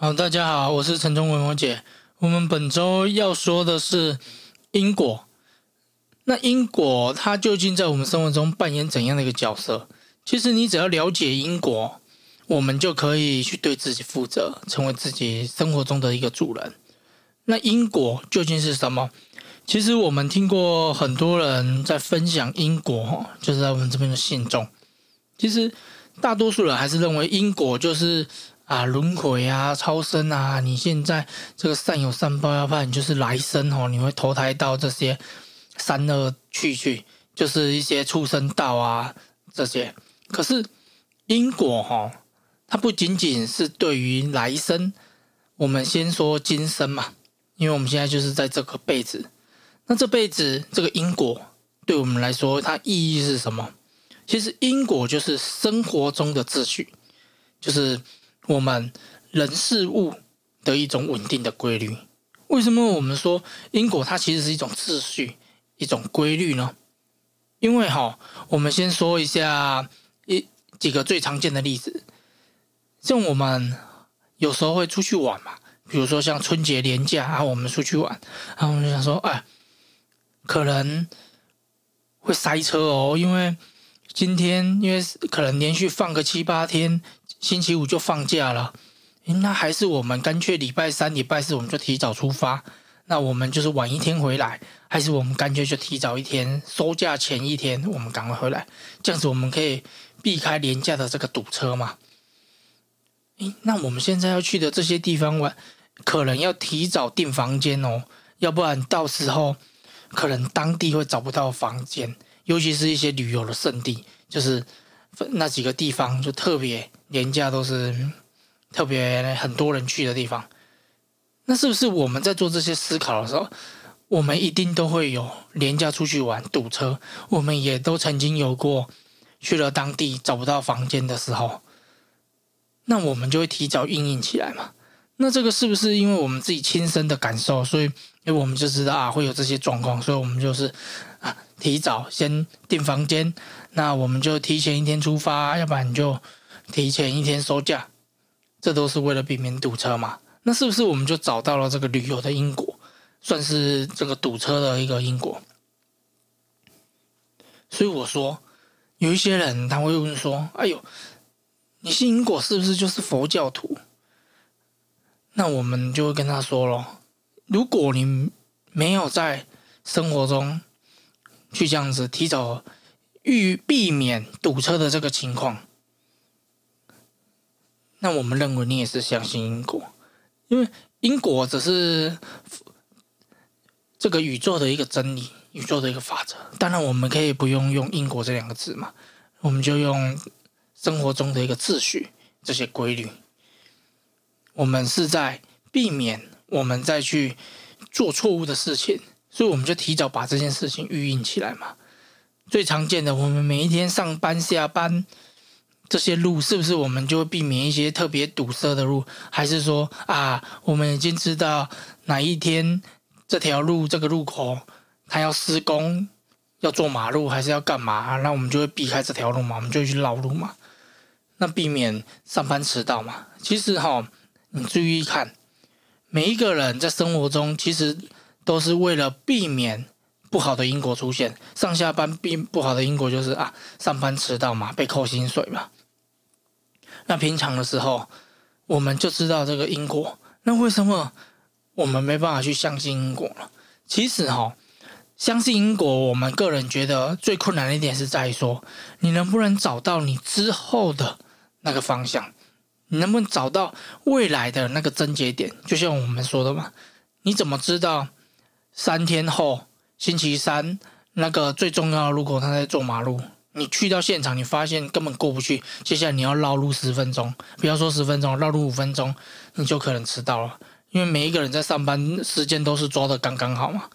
好，大家好，我是陈忠文，我姐。我们本周要说的是因果。那因果它究竟在我们生活中扮演怎样的一个角色？其实你只要了解因果，我们就可以去对自己负责，成为自己生活中的一个主人。那因果究竟是什么？其实我们听过很多人在分享因果，就是在我们这边的信中。其实大多数人还是认为因果就是。啊，轮回啊，超生啊！你现在这个善有善报，要不然就是来生哦，你会投胎到这些三恶去去，就是一些畜生道啊这些。可是因果哈，它不仅仅是对于来生，我们先说今生嘛，因为我们现在就是在这个辈子，那这辈子这个因果对我们来说，它意义是什么？其实因果就是生活中的秩序，就是。我们人事物的一种稳定的规律，为什么我们说因果它其实是一种秩序、一种规律呢？因为哈，我们先说一下一几个最常见的例子，像我们有时候会出去玩嘛，比如说像春节连假啊，我们出去玩，然后我们就想说，哎，可能会塞车哦，因为今天因为可能连续放个七八天。星期五就放假了，那还是我们干脆礼拜三、礼拜四我们就提早出发，那我们就是晚一天回来，还是我们干脆就提早一天收假前一天我们赶快回来，这样子我们可以避开廉价的这个堵车嘛？诶，那我们现在要去的这些地方玩，可能要提早订房间哦，要不然到时候可能当地会找不到房间，尤其是一些旅游的胜地，就是那几个地方就特别。廉价都是特别很多人去的地方，那是不是我们在做这些思考的时候，我们一定都会有廉价出去玩堵车？我们也都曾经有过去了当地找不到房间的时候，那我们就会提早应应起来嘛？那这个是不是因为我们自己亲身的感受，所以因为我们就知道啊会有这些状况，所以我们就是啊提早先订房间，那我们就提前一天出发，要不然就。提前一天收假，这都是为了避免堵车嘛？那是不是我们就找到了这个旅游的因果，算是这个堵车的一个因果？所以我说，有一些人他会问说：“哎呦，你信因果是不是就是佛教徒？”那我们就会跟他说咯：如果你没有在生活中去这样子提早预避免堵车的这个情况。那我们认为你也是相信因果，因为因果只是这个宇宙的一个真理，宇宙的一个法则。当然，我们可以不用用因果这两个字嘛，我们就用生活中的一个秩序这些规律。我们是在避免我们再去做错误的事情，所以我们就提早把这件事情预应起来嘛。最常见的，我们每一天上班下班。这些路是不是我们就会避免一些特别堵塞的路？还是说啊，我们已经知道哪一天这条路这个路口它要施工，要做马路，还是要干嘛？那我们就会避开这条路嘛，我们就去绕路嘛，那避免上班迟到嘛。其实哈，你注意看，每一个人在生活中其实都是为了避免。不好的因果出现，上下班并不好的因果就是啊，上班迟到嘛，被扣薪水嘛。那平常的时候，我们就知道这个因果。那为什么我们没办法去相信因果呢？其实哈，相信因果，我们个人觉得最困难的一点是在于说，你能不能找到你之后的那个方向？你能不能找到未来的那个症结点？就像我们说的嘛，你怎么知道三天后？星期三那个最重要的路口，他在做马路。你去到现场，你发现根本过不去。接下来你要绕路十分钟，不要说十分钟，绕路五分钟，你就可能迟到了。因为每一个人在上班时间都是抓的刚刚好嘛，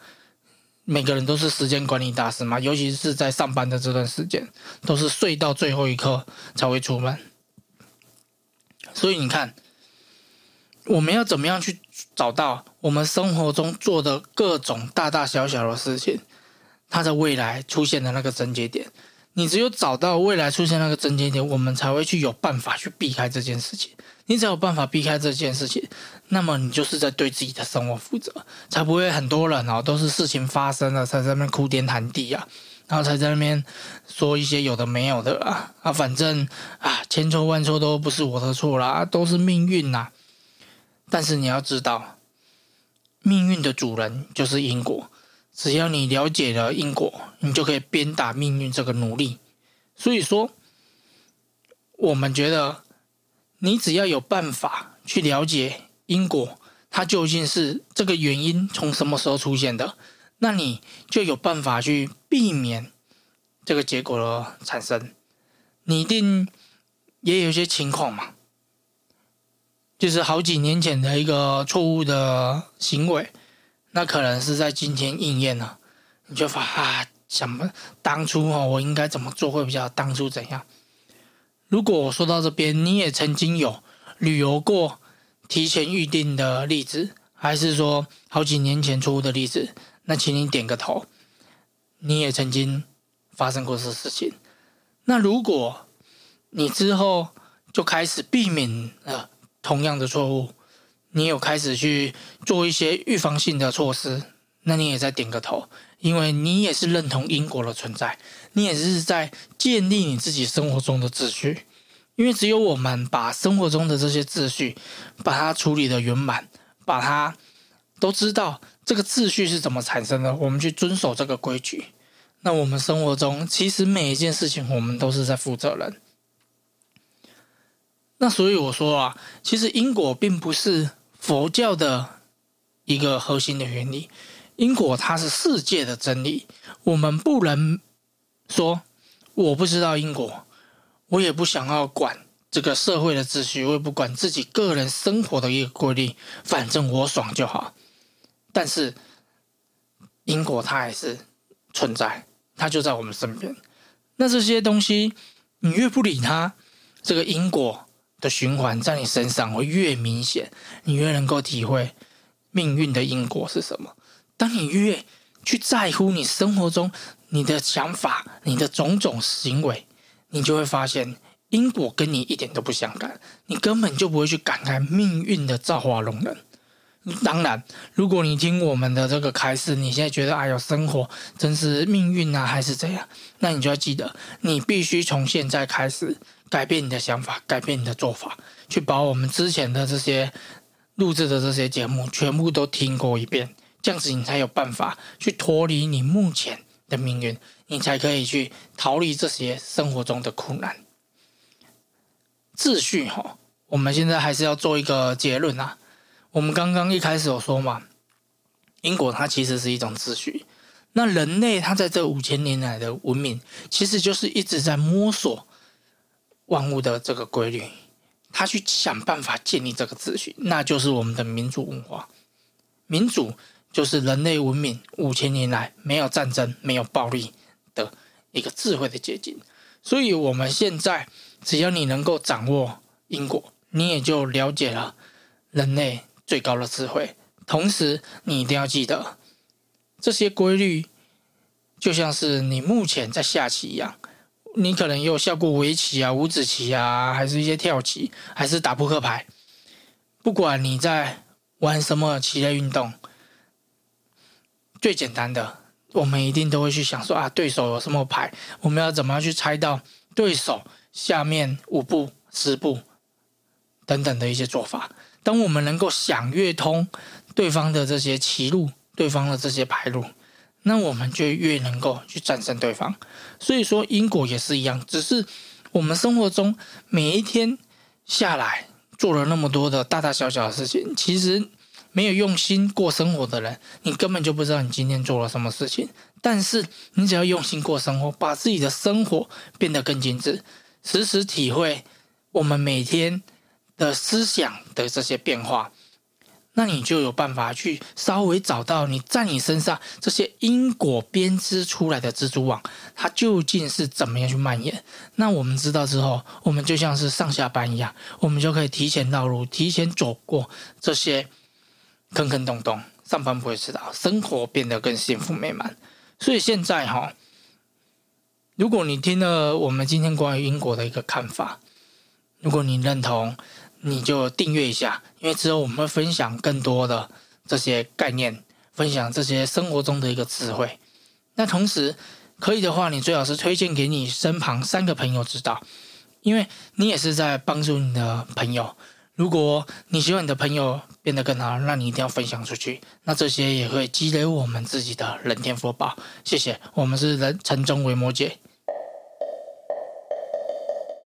每个人都是时间管理大师嘛，尤其是在上班的这段时间，都是睡到最后一刻才会出门。所以你看。我们要怎么样去找到我们生活中做的各种大大小小的事情，它在未来出现的那个症结点？你只有找到未来出现那个症结点，我们才会去有办法去避开这件事情。你只有办法避开这件事情，那么你就是在对自己的生活负责，才不会很多人哦都是事情发生了才在那边哭天喊地啊，然后才在那边说一些有的没有的啊啊，反正啊千错万错都不是我的错啦，都是命运呐。但是你要知道，命运的主人就是因果，只要你了解了因果，你就可以鞭打命运这个奴隶。所以说，我们觉得。你只要有办法去了解因果，它究竟是这个原因从什么时候出现的，那你就有办法去避免这个结果的产生。你一定也有些情况嘛，就是好几年前的一个错误的行为，那可能是在今天应验了，你就发啊，想当初哦，我应该怎么做会比较当初怎样？如果我说到这边，你也曾经有旅游过提前预定的例子，还是说好几年前错误的例子？那请你点个头。你也曾经发生过这事情。那如果你之后就开始避免了同样的错误，你有开始去做一些预防性的措施，那你也在点个头。因为你也是认同因果的存在，你也是在建立你自己生活中的秩序。因为只有我们把生活中的这些秩序，把它处理的圆满，把它都知道这个秩序是怎么产生的，我们去遵守这个规矩，那我们生活中其实每一件事情，我们都是在负责任。那所以我说啊，其实因果并不是佛教的一个核心的原理。因果它是世界的真理，我们不能说我不知道因果，我也不想要管这个社会的秩序，我也不管自己个人生活的一个规律，反正我爽就好。但是因果它还是存在，它就在我们身边。那这些东西你越不理它，这个因果的循环在你身上会越明显，你越能够体会命运的因果是什么。当你越去在乎你生活中你的想法、你的种种行为，你就会发现因果跟你一点都不相干，你根本就不会去感慨命运的造化弄人。当然，如果你听我们的这个开示，你现在觉得哎呦，生活真是命运啊，还是怎样？那你就要记得，你必须从现在开始改变你的想法，改变你的做法，去把我们之前的这些录制的这些节目全部都听过一遍。这样子，你才有办法去脱离你目前的命运，你才可以去逃离这些生活中的苦难。秩序哈，我们现在还是要做一个结论啊。我们刚刚一开始有说嘛，因果它其实是一种秩序。那人类他在这五千年来的文明，其实就是一直在摸索万物的这个规律，他去想办法建立这个秩序，那就是我们的民主文化，民主。就是人类文明五千年来没有战争、没有暴力的一个智慧的结晶。所以，我们现在只要你能够掌握因果，你也就了解了人类最高的智慧。同时，你一定要记得这些规律，就像是你目前在下棋一样，你可能有下过围棋啊、五子棋啊，还是一些跳棋，还是打扑克牌。不管你在玩什么棋类运动。最简单的，我们一定都会去想说啊，对手有什么牌，我们要怎么样去猜到对手下面五步、十步等等的一些做法。当我们能够想越通对方的这些棋路、对方的这些牌路，那我们就越能够去战胜对方。所以说，因果也是一样，只是我们生活中每一天下来做了那么多的大大小小的事情，其实。没有用心过生活的人，你根本就不知道你今天做了什么事情。但是你只要用心过生活，把自己的生活变得更精致，时时体会我们每天的思想的这些变化，那你就有办法去稍微找到你在你身上这些因果编织出来的蜘蛛网，它究竟是怎么样去蔓延。那我们知道之后，我们就像是上下班一样，我们就可以提前道路，提前走过这些。坑坑洞洞，上班不会迟到，生活变得更幸福美满。所以现在哈，如果你听了我们今天关于因果的一个看法，如果你认同，你就订阅一下，因为之后我们会分享更多的这些概念，分享这些生活中的一个智慧。那同时可以的话，你最好是推荐给你身旁三个朋友知道，因为你也是在帮助你的朋友。如果你希望你的朋友变得更好，那你一定要分享出去。那这些也会积累我们自己的人天福报。谢谢，我们是人城中为摩羯。